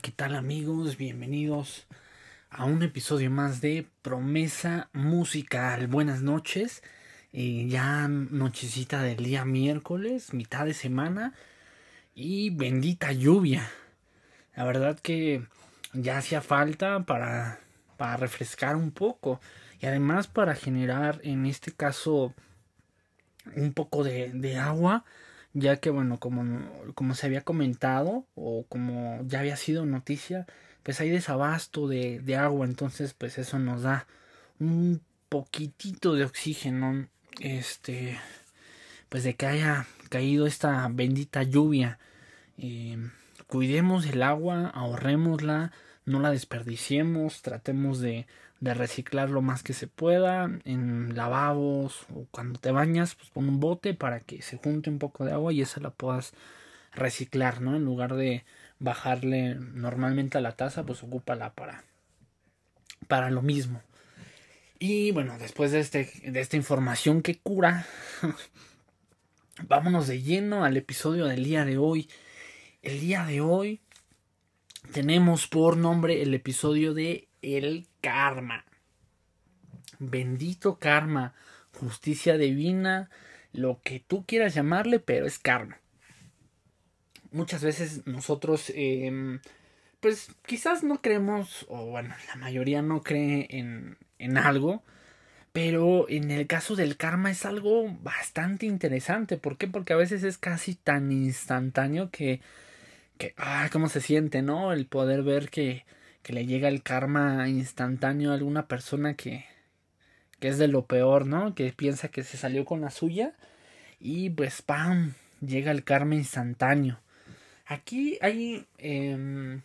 ¿qué tal amigos? Bienvenidos a un episodio más de Promesa Musical. Buenas noches. Eh, ya nochecita del día miércoles, mitad de semana. Y bendita lluvia. La verdad que ya hacía falta para, para refrescar un poco. Y además para generar en este caso un poco de agua ya que bueno, como, como se había comentado o como ya había sido noticia, pues hay desabasto de, de agua, entonces pues eso nos da un poquitito de oxígeno, este, pues de que haya caído esta bendita lluvia. Eh, cuidemos el agua, ahorrémosla, no la desperdiciemos, tratemos de, de reciclar lo más que se pueda en lavabos o cuando te bañas, pues pon un bote para que se junte un poco de agua y esa la puedas reciclar, ¿no? En lugar de bajarle normalmente a la taza, pues ocúpala para para lo mismo. Y bueno, después de este de esta información que cura, vámonos de lleno al episodio del día de hoy. El día de hoy tenemos por nombre el episodio de El karma. Bendito karma, justicia divina, lo que tú quieras llamarle, pero es karma. Muchas veces nosotros, eh, pues quizás no creemos, o bueno, la mayoría no cree en, en algo, pero en el caso del karma es algo bastante interesante. ¿Por qué? Porque a veces es casi tan instantáneo que, que, ah, cómo se siente, ¿no? El poder ver que, que le llega el karma instantáneo a alguna persona que, que es de lo peor, ¿no? Que piensa que se salió con la suya y pues ¡pam! llega el karma instantáneo. Aquí hay eh,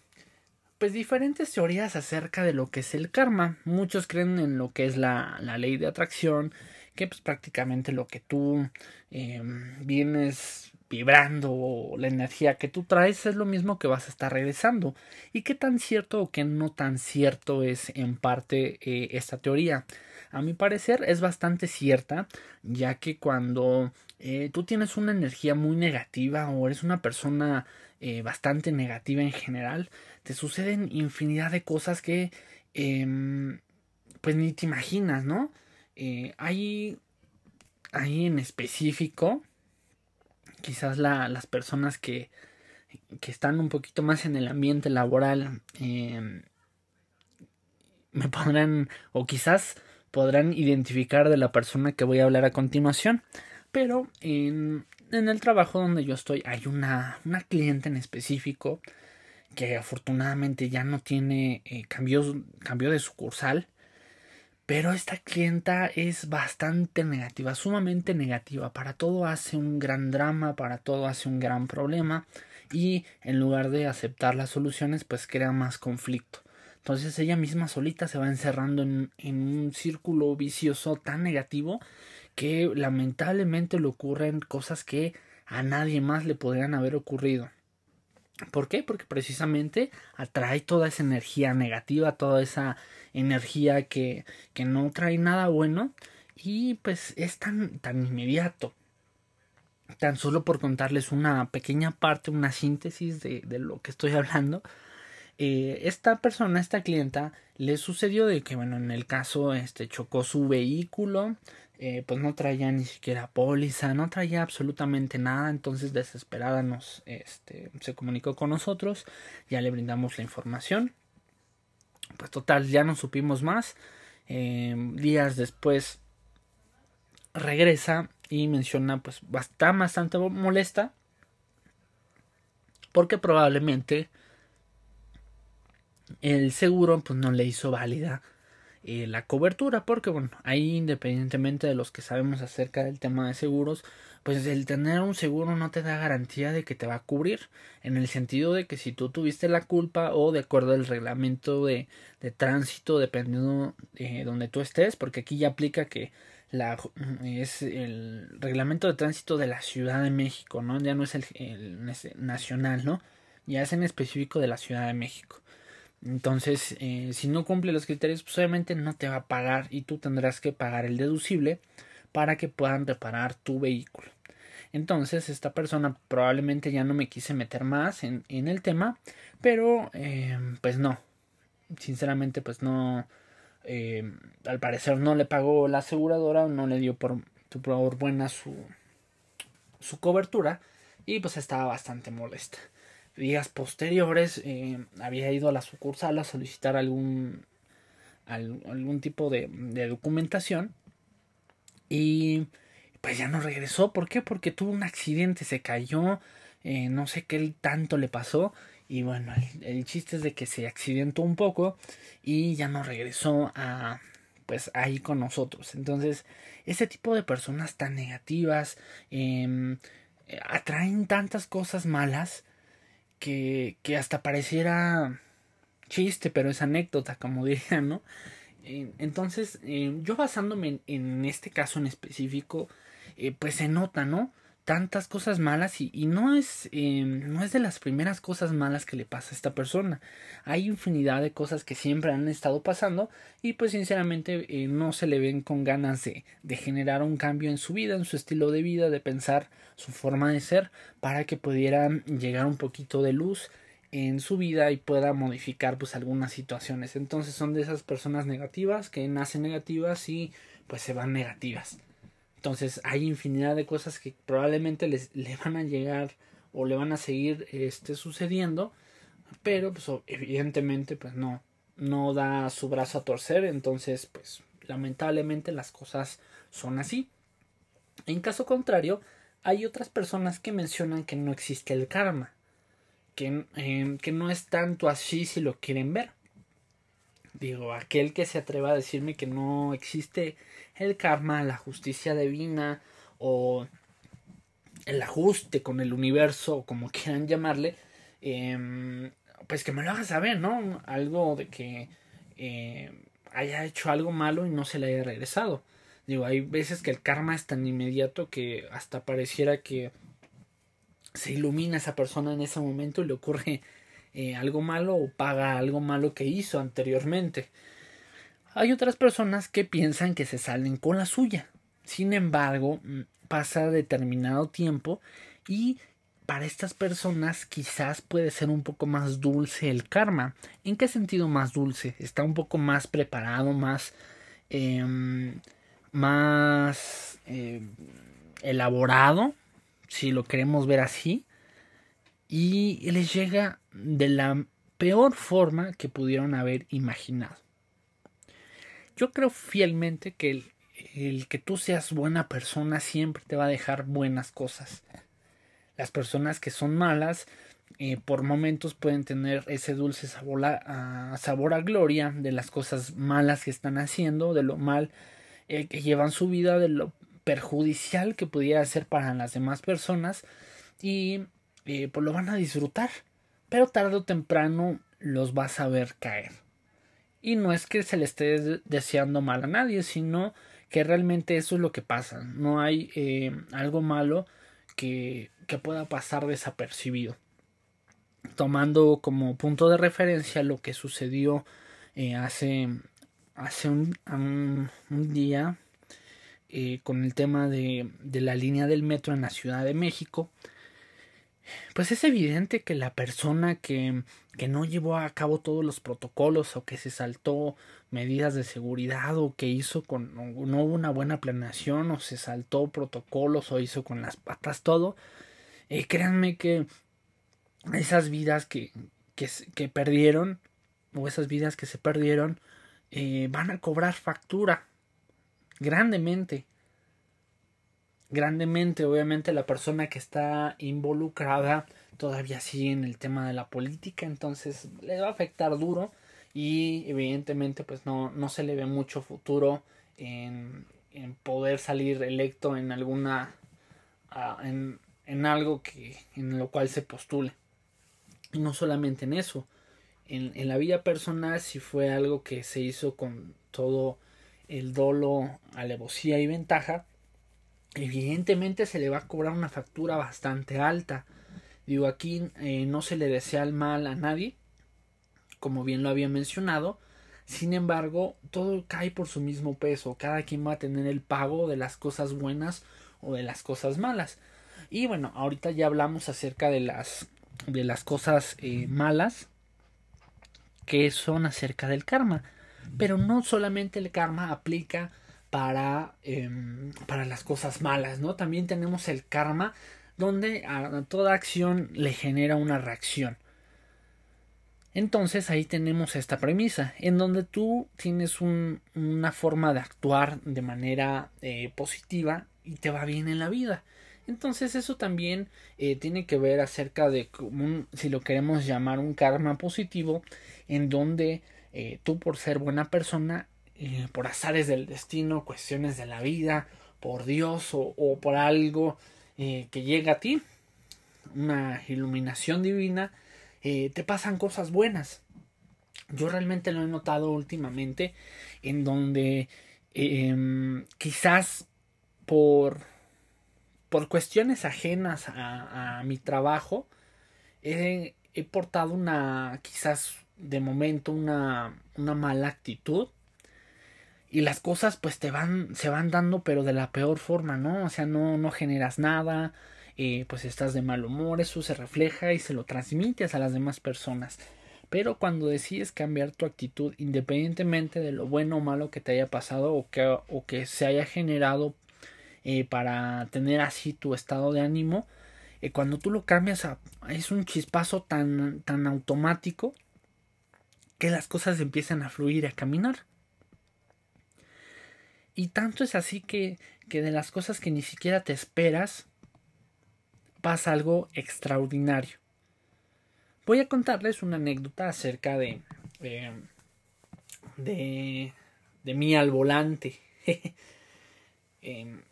pues diferentes teorías acerca de lo que es el karma. Muchos creen en lo que es la, la ley de atracción, que pues prácticamente lo que tú eh, vienes vibrando la energía que tú traes es lo mismo que vas a estar regresando. ¿Y qué tan cierto o qué no tan cierto es en parte eh, esta teoría? A mi parecer es bastante cierta, ya que cuando eh, tú tienes una energía muy negativa o eres una persona eh, bastante negativa en general, te suceden infinidad de cosas que em, pues ni te imaginas, ¿no? hay, hay en específico quizás la, las personas que, que, están un poquito más en el ambiente laboral eh, me podrán o quizás podrán identificar de la persona que voy a hablar a continuación. Pero en, en el trabajo donde yo estoy hay una, una cliente en específico que afortunadamente ya no tiene eh, cambio de sucursal pero esta clienta es bastante negativa, sumamente negativa. Para todo hace un gran drama, para todo hace un gran problema. Y en lugar de aceptar las soluciones, pues crea más conflicto. Entonces ella misma solita se va encerrando en, en un círculo vicioso tan negativo que lamentablemente le ocurren cosas que a nadie más le podrían haber ocurrido. ¿Por qué? Porque precisamente atrae toda esa energía negativa, toda esa energía que, que no trae nada bueno y pues es tan, tan inmediato. Tan solo por contarles una pequeña parte, una síntesis de, de lo que estoy hablando. Eh, esta persona, esta clienta, le sucedió de que, bueno, en el caso, este, chocó su vehículo, eh, pues no traía ni siquiera póliza, no traía absolutamente nada, entonces desesperada nos, este, se comunicó con nosotros, ya le brindamos la información, pues total, ya no supimos más, eh, días después regresa y menciona, pues está bastante molesta, porque probablemente el seguro pues no le hizo válida eh, la cobertura, porque bueno, ahí independientemente de los que sabemos acerca del tema de seguros, pues el tener un seguro no te da garantía de que te va a cubrir, en el sentido de que si tú tuviste la culpa o de acuerdo al reglamento de, de tránsito, dependiendo de donde tú estés, porque aquí ya aplica que la es el reglamento de tránsito de la Ciudad de México, ¿no? Ya no es el, el nacional, ¿no? Ya es en específico de la Ciudad de México. Entonces, eh, si no cumple los criterios, pues obviamente no te va a pagar y tú tendrás que pagar el deducible para que puedan reparar tu vehículo. Entonces esta persona probablemente ya no me quise meter más en, en el tema, pero eh, pues no, sinceramente pues no, eh, al parecer no le pagó la aseguradora, no le dio por, por buena su, su cobertura y pues estaba bastante molesta. Días posteriores eh, había ido a la sucursal a solicitar algún, algún tipo de, documentación y pues ya no regresó. ¿Por qué? Porque tuvo un accidente, se cayó, eh, no sé qué tanto le pasó. Y bueno, el, chiste es de que se accidentó un poco y ya no regresó a pues ahí con nosotros. Entonces, ese tipo de personas tan negativas em, atraen tantas cosas malas que, que hasta pareciera chiste, pero es anécdota, como dirían, ¿no? Entonces, em, yo basándome en, este caso en específico, eh, pues se nota, ¿no? Tantas cosas malas y, no, es, em, no es de las primeras cosas malas que le pasa a esta persona. Hay infinidad de cosas que siempre han estado pasando y pues sinceramente eh, no se le ven con ganas de, generar un cambio en su vida, en su estilo de vida, de pensar su forma de ser para que pudieran llegar un poquito de luz en su vida y pueda modificar pues algunas situaciones. Entonces son de esas personas negativas que nacen negativas y pues se van negativas. Entonces hay infinidad de cosas que probablemente les le van a llegar o le van a seguir este sucediendo, pero pues evidentemente pues no no da su brazo a torcer, entonces pues lamentablemente las cosas son así. En caso contrario, hay otras personas que mencionan que no existe el karma Em, que, no es tanto así si lo quieren ver. Digo, aquel que se atreva a decirme que no existe el karma, la justicia divina o el ajuste con el universo, o como quieran llamarle, em, pues que me lo haga saber, ¿no? Algo de que eh, haya hecho algo malo y no se le haya regresado. Digo, hay veces que el karma es tan inmediato que hasta pareciera que se ilumina esa persona en ese momento y le ocurre eh, algo malo o paga algo malo que hizo anteriormente. Hay otras personas que piensan que se salen con la suya. Sin embargo, mm, pasa determinado tiempo y para estas personas quizás puede ser un poco más dulce el karma. ¿En qué sentido más dulce? Está un poco más preparado, más... Em, más eh, elaborado si lo queremos ver así, y les llega de la peor forma que pudieron haber imaginado. Yo creo fielmente que el, que tú seas buena persona siempre te va a dejar buenas cosas. Las personas que son malas eh, por momentos pueden tener ese dulce sabor a, sabor a gloria de las cosas malas que están haciendo, de lo mal eh, que llevan su vida, de lo perjudicial que pudiera ser para las demás personas y eh, pues lo van a disfrutar pero tarde o temprano los vas a ver caer. Y no es que se le esté deseando mal a nadie sino que realmente eso es lo que pasa. No hay eh, algo malo que, que pueda pasar desapercibido. Tomando como punto de referencia lo que sucedió eh, hace hace un, un día eh, con el tema de, de la línea del metro en la Ciudad de México, pues es evidente que la persona que, que no llevó a cabo todos los protocolos o que se saltó medidas de seguridad o que hizo con no hubo una buena planeación o se saltó protocolos o hizo con las patas todo, eh, créanme que esas vidas que, que, que, perdieron o esas vidas que se perdieron eh, van a cobrar factura grandemente. Grandemente, obviamente la persona que está involucrada todavía sigue en el tema de la política, entonces le va a afectar duro y evidentemente pues no, no se le ve mucho futuro en, en poder salir electo en alguna en, en algo que en lo cual se postule. Y no solamente en eso en, en la vida personal si fue algo que se hizo con todo el dolo, alevosía y ventaja, evidentemente se le va a cobrar una factura bastante alta. Digo, aquí eh, no se le desea el mal a nadie, como bien lo había mencionado. Sin embargo, todo cae por su mismo peso. Cada quien va a tener el pago de las cosas buenas o de las cosas malas. Y bueno, ahorita ya hablamos acerca de las, de las cosas eh, malas que son acerca del karma. Pero no solamente el karma aplica para, em, para las cosas malas, ¿no? También tenemos el karma donde a toda acción le genera una reacción. Entonces ahí tenemos esta premisa, en donde tú tienes una forma de actuar de manera eh, positiva y te va bien en la vida. Entonces eso también eh, tiene que ver acerca de si lo queremos llamar un karma positivo, en donde eh, tú por ser buena persona, por azares del destino, cuestiones de la vida, por Dios o por algo que llega a ti, una iluminación divina, eh, te pasan cosas buenas. Yo realmente lo he notado últimamente en donde em, quizás por, por cuestiones ajenas a, mi trabajo he, portado una quizás de momento una, una mala actitud y las cosas pues te van se van dando pero de la peor forma no o sea no no generas nada eh, pues estás de mal humor, eso se refleja y se lo transmites a las demás personas. Pero cuando decides cambiar tu actitud, independientemente de lo bueno o malo que te haya pasado o que, o que se haya generado eh, para tener así tu estado de ánimo, eh, cuando tú lo cambias a, es un chispazo tan, tan automático que las cosas empiezan a fluir, a caminar. Y tanto es así que, que de las cosas que ni siquiera te esperas, pasa algo extraordinario. Voy a contarles una anécdota acerca de, de, de mí al volante. Em,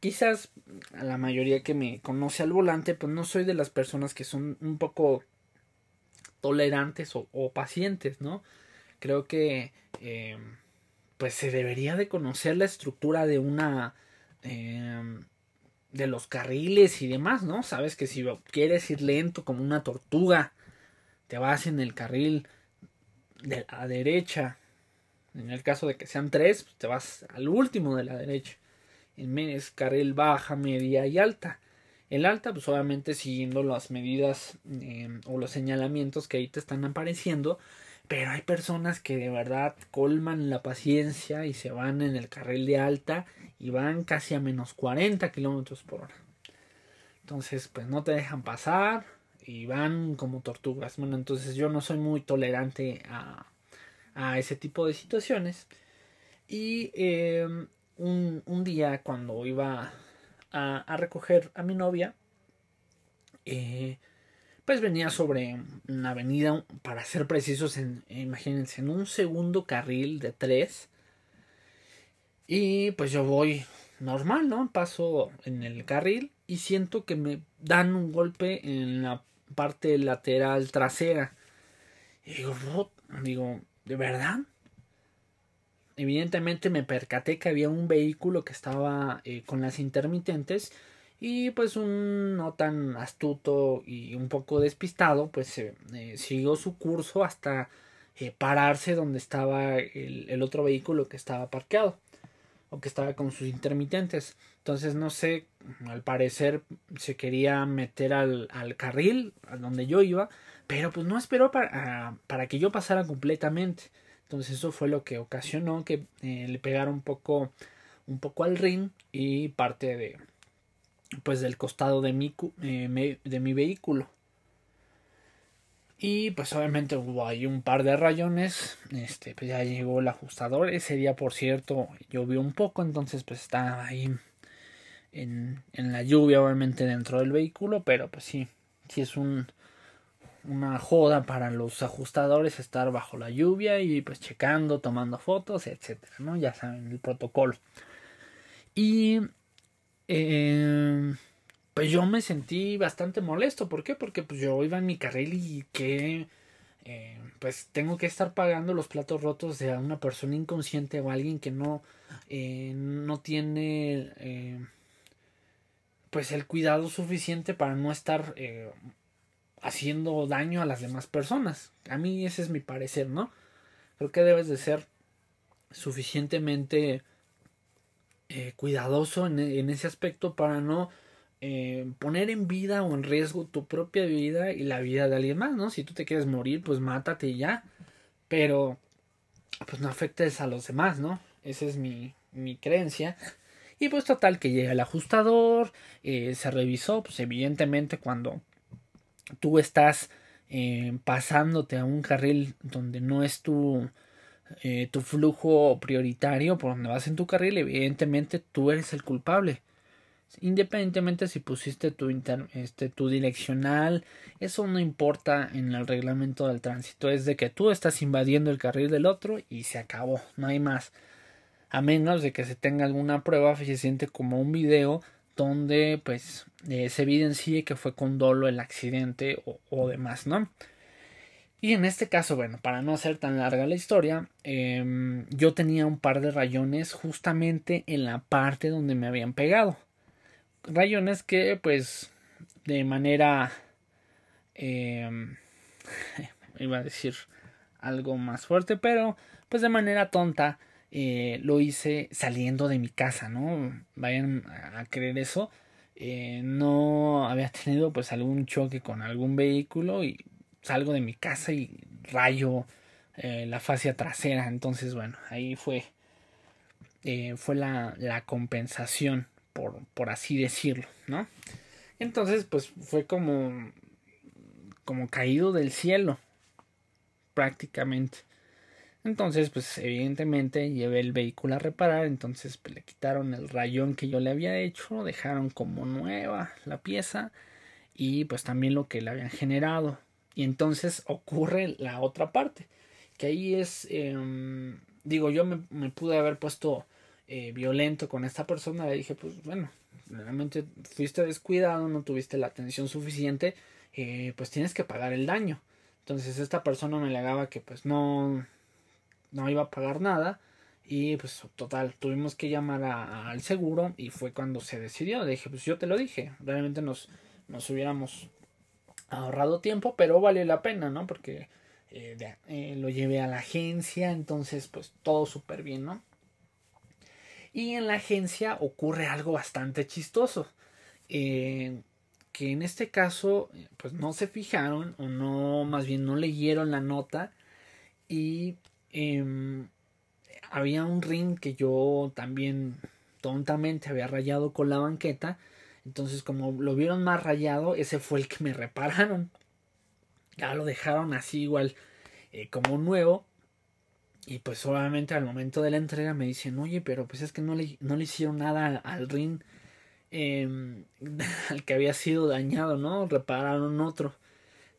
quizás a la mayoría que me conoce al volante, pues no soy de las personas que son un poco tolerantes o, pacientes, ¿no? Creo que em, pues se debería de conocer la estructura de una em, de los carriles y demás, ¿no? Sabes que si quieres ir lento como una tortuga, te vas en el carril de la derecha. En el caso de que sean tres, pues, te vas al último de la derecha. En es carril baja, media y alta. El alta, pues obviamente siguiendo las medidas em, o los señalamientos que ahí te están apareciendo. Pero hay personas que de verdad colman la paciencia y se van en el carril de alta y van casi a menos 40 kilómetros por hora. Entonces, pues no te dejan pasar y van como tortugas. Bueno, entonces yo no soy muy tolerante a, a ese tipo de situaciones. Y em, un, un, día cuando iba a, a, recoger a mi novia, eh, pues venía sobre una avenida, para ser precisos, en, imagínense, en un segundo carril de tres y pues yo voy normal, ¿no? Paso en el carril y siento que me dan un golpe en la parte lateral trasera. Y digo, digo, ¿de verdad? Evidentemente me percaté que había un vehículo que estaba eh, con las intermitentes y pues un no tan astuto y un poco despistado pues eh, siguió su curso hasta eh, pararse donde estaba el, otro vehículo que estaba parqueado o que estaba con sus intermitentes. Entonces, no sé, al parecer se quería meter al, al carril, a donde yo iba, pero pues no esperó para, para, que yo pasara completamente. Entonces, eso fue lo que ocasionó que eh, le pegara un poco, un poco al ring y parte de, pues, del costado de mi, de mi vehículo. Y pues obviamente hubo ahí un par de rayones. Este, pues ya llegó el ajustador. Ese día, por cierto, llovió un poco. Entonces, pues estaba ahí en, en la lluvia, obviamente, dentro del vehículo. Pero pues sí, sí es un, una joda para los ajustadores estar bajo la lluvia y pues checando, tomando fotos, etcétera, ¿no? Ya saben el protocolo. Y eh, pues yo me sentí bastante molesto. ¿Por qué? Porque pues yo iba en mi carril y que eh, pues tengo que estar pagando los platos rotos de una persona inconsciente o alguien que no, eh, no tiene eh, pues el cuidado suficiente para no estar haciendo daño a las demás personas. A mí ese es mi parecer, ¿no? Creo que debes de ser suficientemente cuidadoso en, en ese aspecto para no eh, poner en vida o en riesgo tu propia vida y la vida de alguien más, ¿no? Si tú te quieres morir, pues mátate y ya. Pero, pues no afectes a los demás, ¿no? Esa es mi, mi creencia. Y pues total que llega el ajustador, eh, se revisó, pues evidentemente cuando tú estás eh, pasándote a un carril donde no es tu, eh, tu flujo prioritario, por donde vas en tu carril, evidentemente tú eres el culpable. Independientemente si pusiste tu, este, tu direccional, eso no importa en el reglamento del tránsito, es de que tú estás invadiendo el carril del otro y se acabó, no hay más a menos de que se tenga alguna prueba fehaciente como un video donde pues eh, se evidencie que fue con dolo el accidente o, demás, ¿no? Y en este caso, bueno, para no hacer tan larga la historia, em, yo tenía un par de rayones justamente en la parte donde me habían pegado. Rayones que pues de manera... Em, iba a decir algo más fuerte, pero pues de manera tonta eh, lo hice saliendo de mi casa, ¿no? Vayan a creer eso. Eh, no había tenido pues algún choque con algún vehículo y salgo de mi casa y rayo eh, la fascia trasera. Entonces, bueno, ahí fue, fue la, la compensación, por, por así decirlo, ¿no? Entonces, pues fue como, como caído del cielo, prácticamente. Entonces, pues evidentemente llevé el vehículo a reparar, entonces pues, le quitaron el rayón que yo le había hecho, dejaron como nueva la pieza y pues también lo que le habían generado. Y entonces ocurre la otra parte, que ahí es, em, digo, yo me, pude haber puesto eh, violento con esta persona, le dije, pues bueno, realmente fuiste descuidado, no tuviste la atención suficiente, eh, pues tienes que pagar el daño. Entonces esta persona me alegaba que pues no, no iba a pagar nada. Y pues total, tuvimos que llamar al seguro y fue cuando se decidió. dije, pues yo te lo dije, realmente nos, nos hubiéramos ahorrado tiempo, pero valió la pena, ¿no? Porque eh, eh, lo llevé a la agencia, entonces pues todo súper bien, ¿no? Y en la agencia ocurre algo bastante chistoso. Eh, que en este caso pues no se fijaron o no, más bien no leyeron la nota y Em, había un ring que yo también tontamente había rayado con la banqueta. Entonces, como lo vieron más rayado, ese fue el que me repararon. Ya lo dejaron así igual eh, como nuevo. Y pues obviamente al momento de la entrega me dicen, oye, pero pues es que no le, no le hicieron nada al ring em, al que había sido dañado, ¿no? Repararon otro.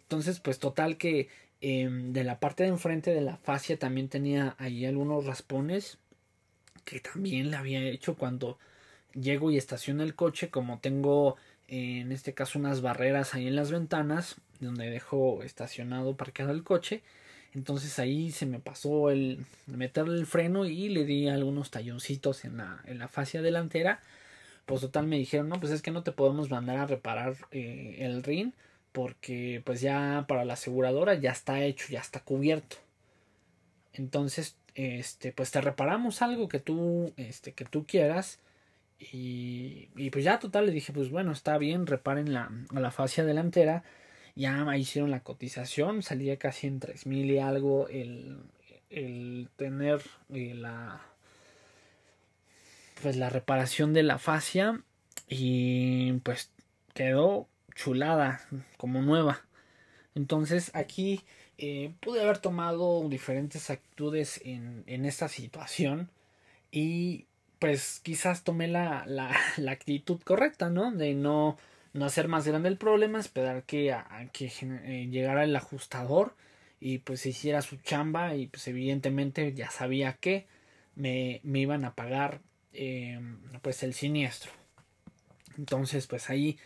Entonces, pues total que Em, de la parte de enfrente de la fascia también tenía ahí algunos raspones que también le había hecho cuando llego y estaciono el coche como tengo en este caso unas barreras ahí en las ventanas donde dejo estacionado parqueado el coche entonces ahí se me pasó el meterle el freno y le di algunos talloncitos en la, en la fascia delantera pues total me dijeron no pues es que no te podemos mandar a reparar eh, el ring porque pues ya para la aseguradora ya está hecho, ya está cubierto. Entonces, este, pues te reparamos algo que tú, este, que tú quieras. Y, y pues ya total le dije, pues bueno, está bien, reparen la, la fascia delantera. Ya hicieron la cotización, salía casi en tres mil y algo el, el tener eh, la pues la reparación de la fascia y pues quedó chulada, como nueva. Entonces aquí eh, pude haber tomado diferentes actitudes en, en, esta situación y pues quizás tomé la, la, la, actitud correcta, ¿no? De no, no hacer más grande el problema, esperar que, que eh, llegara el ajustador y pues hiciera su chamba y pues evidentemente ya sabía que me, me iban a pagar eh, pues el siniestro. Entonces pues ahí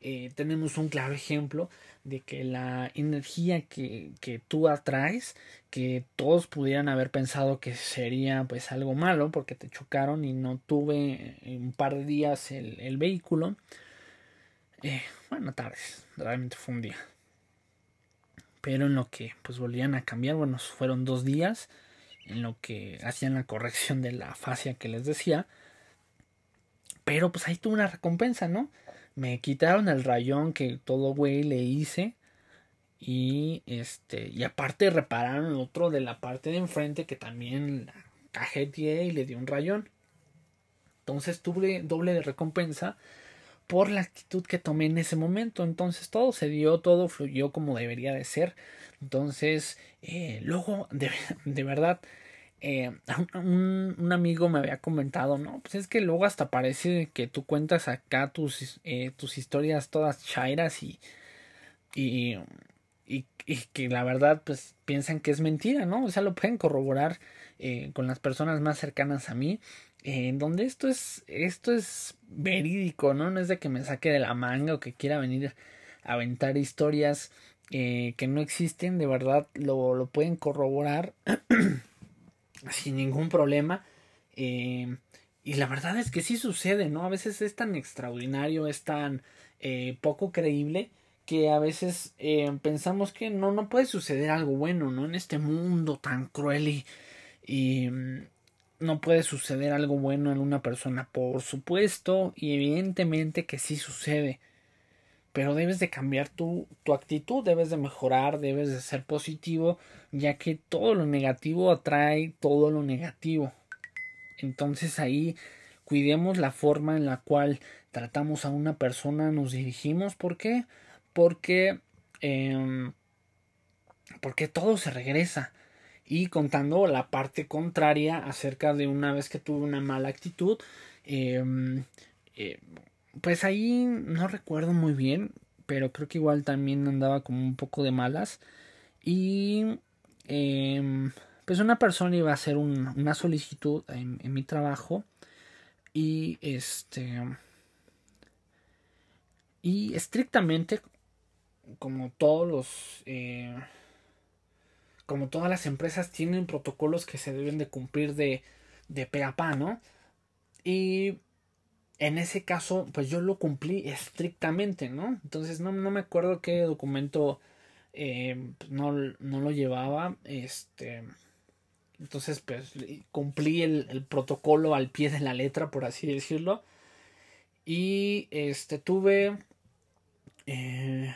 eh, tenemos un claro ejemplo de que la energía que, que, tú atraes, que todos pudieran haber pensado que sería pues algo malo porque te chocaron y no tuve un par de días el, el vehículo. Eh, bueno, tardes, realmente fue un día. Pero en lo que pues volvían a cambiar, bueno, fueron dos días en lo que hacían la corrección de la fascia que les decía. Pero pues ahí tuve una recompensa, ¿no? Me quitaron el rayón que todo güey le hice. Y este. Y aparte repararon otro de la parte de enfrente que también la cajeteé y le di un rayón. Entonces tuve doble de recompensa por la actitud que tomé en ese momento. Entonces todo se dio, todo fluyó como debería de ser. Entonces, eh, luego, de, de verdad, eh, un, amigo me había comentado, no, pues es que luego hasta parece que tú cuentas acá tus, eh, tus historias todas chairas y, y, y, que la verdad pues piensan que es mentira, ¿no? O sea, lo pueden corroborar eh, con las personas más cercanas a mí, en donde esto es, esto es verídico, ¿no? No es de que me saque de la manga o que quiera venir a aventar historias que no existen, de verdad lo, lo pueden corroborar. sin ningún problema. Eh, y la verdad es que sí sucede, ¿no? A veces es tan extraordinario, es tan eh, poco creíble que a veces eh, pensamos que no, no puede suceder algo bueno, ¿no? En este mundo tan cruel y, y mm, no puede suceder algo bueno en una persona, por supuesto, y evidentemente que sí sucede pero debes de cambiar tu, tu actitud, debes de mejorar, debes de ser positivo, ya que todo lo negativo atrae todo lo negativo. Entonces ahí cuidemos la forma en la cual tratamos a una persona, nos dirigimos. ¿Por qué? Porque, eh, porque todo se regresa. Y contando la parte contraria acerca de una vez que tuve una mala actitud, eh, eh, pues ahí no recuerdo muy bien, pero creo que igual también andaba como un poco de malas. Y em, pues una persona iba a hacer una solicitud en, mi trabajo y este y estrictamente como todos los eh, como todas las empresas tienen protocolos que se deben de cumplir de de pe a pa, ¿no? Y en ese caso, pues yo lo cumplí estrictamente, ¿no? Entonces no, no me acuerdo qué documento eh, no, no, lo llevaba. Este. Entonces, pues cumplí el, protocolo al pie de la letra, por así decirlo. Y este tuve. Eh,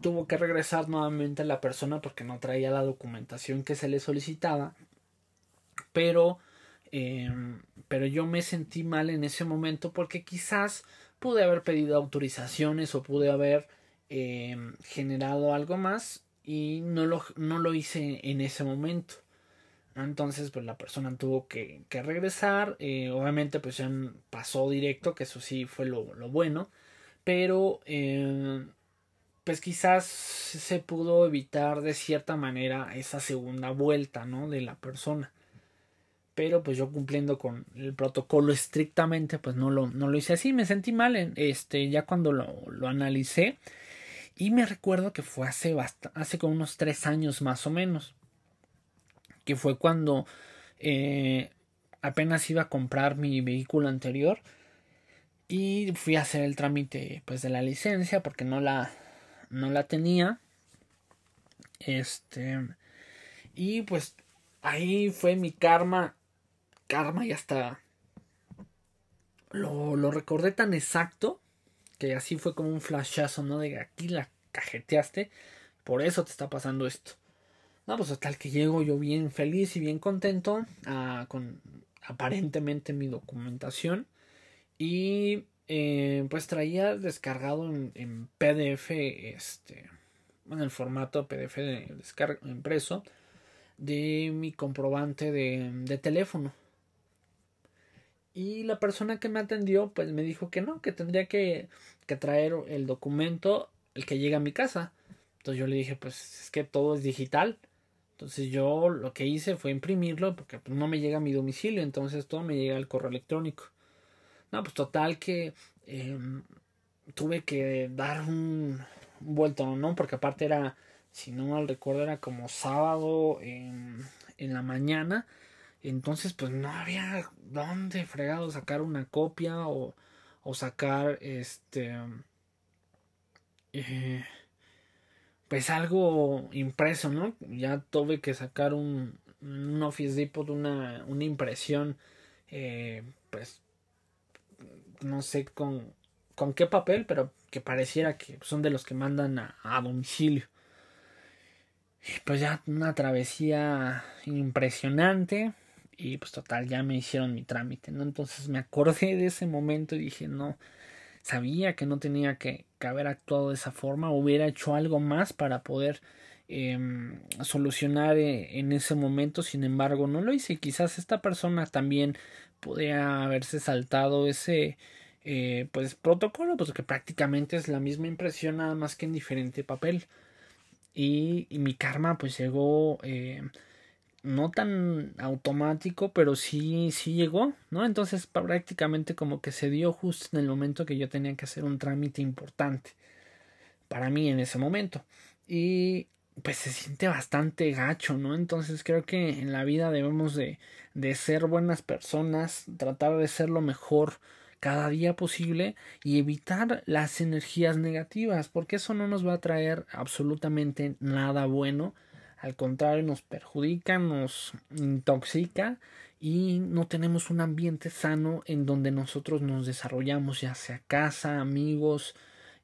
tuvo que regresar nuevamente a la persona porque no traía la documentación que se le solicitaba. Pero Em, pero yo me sentí mal en ese momento porque quizás pude haber pedido autorizaciones o pude haber em, generado algo más y no lo, no lo hice en ese momento. Entonces, pues la persona tuvo que, que regresar. Eh, obviamente, pues ya pasó directo, que eso sí fue lo, lo bueno. Pero, em, pues quizás se pudo evitar de cierta manera esa segunda vuelta, ¿no? De la persona pero pues yo cumpliendo con el protocolo estrictamente pues no lo, no lo hice así, me sentí mal este, ya cuando lo, lo analicé. Y me recuerdo que fue hace, hace como unos tres años más o menos, que fue cuando eh, apenas iba a comprar mi vehículo anterior y fui a hacer el trámite pues de la licencia porque no la, no la tenía, este, y pues ahí fue mi karma karma y hasta lo, lo recordé tan exacto que así fue como un flashazo, ¿no? De aquí la cajeteaste, por eso te está pasando esto. No, pues el que llego yo bien feliz y bien contento ah, con aparentemente mi documentación y eh, pues traía descargado en, PDF este en el formato PDF de descarga impreso de mi comprobante de teléfono y la persona que me atendió, pues me dijo que no, que tendría que, que traer el documento, el que llega a mi casa. Entonces yo le dije, pues es que todo es digital. Entonces yo lo que hice fue imprimirlo porque pues, no me llega a mi domicilio, entonces todo me llega al correo electrónico. No, pues total que em, tuve que dar un, vuelto, ¿no? Porque aparte era, si no mal recuerdo, era como sábado en la mañana entonces, pues no había dónde fregado sacar una copia o, o sacar este. Eh, pues algo impreso, ¿no? Ya tuve que sacar un, un Office Depot, una, una impresión, eh, pues no sé con, con qué papel, pero que pareciera que son de los que mandan a, a domicilio. Y pues ya una travesía impresionante y pues total ya me hicieron mi trámite, ¿no? Entonces me acordé de ese momento y dije, no, sabía que no tenía que, haber actuado de esa forma, hubiera hecho algo más para poder em, solucionar eh, en ese momento, sin embargo no lo hice, quizás esta persona también podría haberse saltado ese eh, pues protocolo, pues que prácticamente es la misma impresión nada más que en diferente papel y, mi karma pues llegó eh, no tan automático, pero sí, sí llegó, ¿no? Entonces prácticamente como que se dio justo en el momento que yo tenía que hacer un trámite importante para mí en ese momento. Y pues se siente bastante gacho, ¿no? Entonces creo que en la vida debemos de, de ser buenas personas, tratar de ser lo mejor cada día posible y evitar las energías negativas, porque eso no nos va a traer absolutamente nada bueno al contrario nos perjudica, nos intoxica y no tenemos un ambiente sano en donde nosotros nos desarrollamos, ya sea casa, amigos,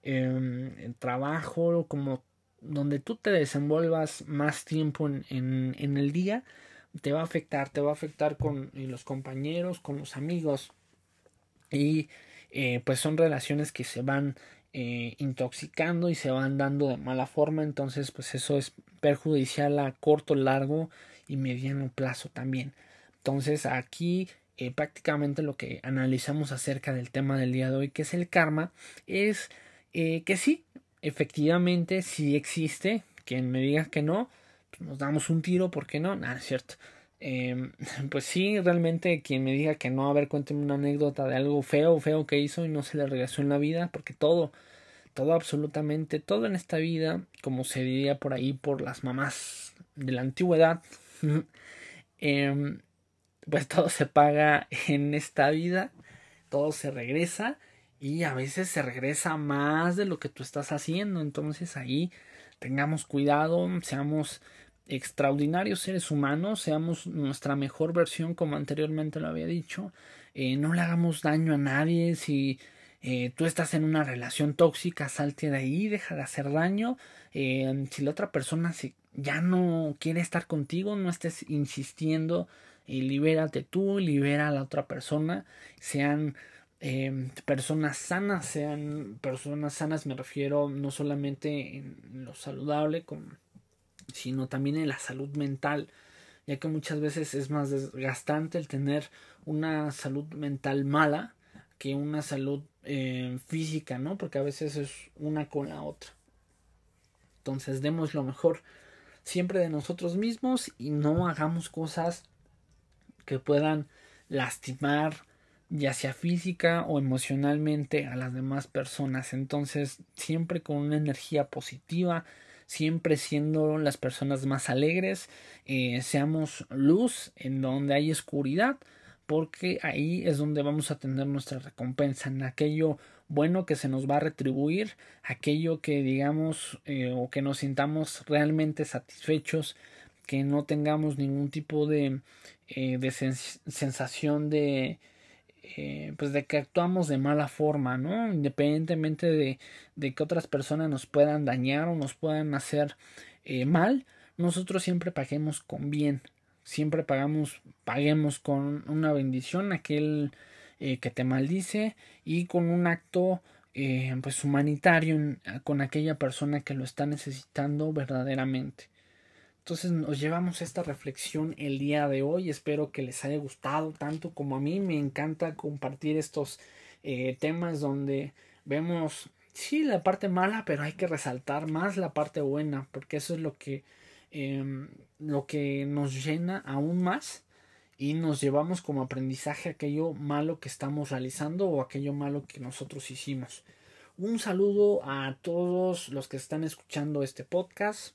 eh, trabajo, como donde tú te desenvuelvas más tiempo en, en, en, el día, te va a afectar, te va a afectar con los compañeros, con los amigos. Y eh, pues son relaciones que se van eh, intoxicando y se van dando de mala forma entonces pues eso es perjudicial a corto largo y mediano plazo también. Entonces aquí eh, prácticamente lo que analizamos acerca del tema del día de hoy que es el karma es eh, que sí efectivamente sí existe. Quien me diga que no pues nos damos un tiro porque no nada es cierto eh, pues sí, realmente quien me diga que no, a ver, cuénteme una anécdota de algo feo, feo que hizo y no se le regresó en la vida, porque todo, todo absolutamente, todo en esta vida, como se diría por ahí por las mamás de la antigüedad, eh, pues todo se paga en esta vida, todo se regresa y a veces se regresa más de lo que tú estás haciendo, entonces ahí tengamos cuidado, seamos extraordinarios seres humanos, seamos nuestra mejor versión como anteriormente lo había dicho, eh, no le hagamos daño a nadie, si eh, tú estás en una relación tóxica, salte de ahí, deja de hacer daño, eh, si la otra persona ya no quiere estar contigo, no estés insistiendo, libérate tú, libera a la otra persona, sean personas sanas, sean personas sanas, me refiero no solamente en lo saludable, como sino también en la salud mental, ya que muchas veces es más desgastante el tener una salud mental mala que una salud eh, física, ¿no? Porque a veces es una con la otra. Entonces demos lo mejor siempre de nosotros mismos y no hagamos cosas que puedan lastimar ya sea física o emocionalmente a las demás personas. Entonces siempre con una energía positiva, siempre siendo las personas más alegres, eh, seamos luz en donde hay oscuridad, porque ahí es donde vamos a tener nuestra recompensa, en aquello bueno que se nos va a retribuir, aquello que digamos eh, o que nos sintamos realmente satisfechos, que no tengamos ningún tipo de, eh, de sensación de, eh, pues de que actuamos de mala forma, ¿no? Independientemente de, que otras personas nos puedan dañar o nos puedan hacer eh, mal, nosotros siempre paguemos con bien, siempre pagamos, paguemos con una bendición aquel eh, que te maldice y con un acto pues humanitario con aquella persona que lo está necesitando verdaderamente. Entonces nos llevamos esta reflexión el día de hoy. Espero que les haya gustado tanto como a mí. Me encanta compartir estos eh, temas donde vemos, sí, la parte mala, pero hay que resaltar más la parte buena, porque eso es lo que, eh, lo que nos llena aún más y nos llevamos como aprendizaje aquello malo que estamos realizando o aquello malo que nosotros hicimos. Un saludo a todos los que están escuchando este podcast.